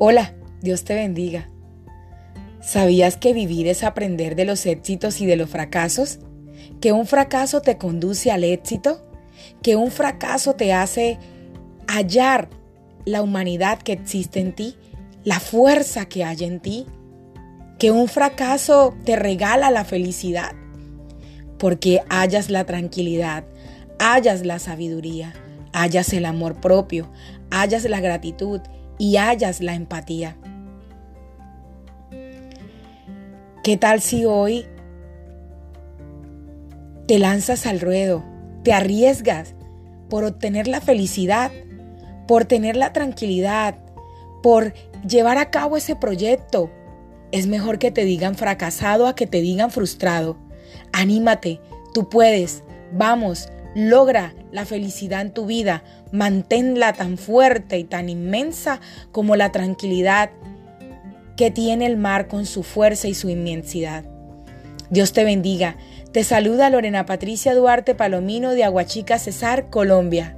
Hola, Dios te bendiga. ¿Sabías que vivir es aprender de los éxitos y de los fracasos? ¿Que un fracaso te conduce al éxito? ¿Que un fracaso te hace hallar la humanidad que existe en ti? ¿La fuerza que hay en ti? ¿Que un fracaso te regala la felicidad? Porque hallas la tranquilidad, hallas la sabiduría, hallas el amor propio, hallas la gratitud y hallas la empatía. ¿Qué tal si hoy te lanzas al ruedo, te arriesgas por obtener la felicidad, por tener la tranquilidad, por llevar a cabo ese proyecto? Es mejor que te digan fracasado a que te digan frustrado. Anímate, tú puedes, vamos, logra la felicidad en tu vida, manténla tan fuerte y tan inmensa como la tranquilidad que tiene el mar con su fuerza y su inmensidad. Dios te bendiga. Te saluda Lorena Patricia Duarte Palomino de Aguachica, Cesar, Colombia.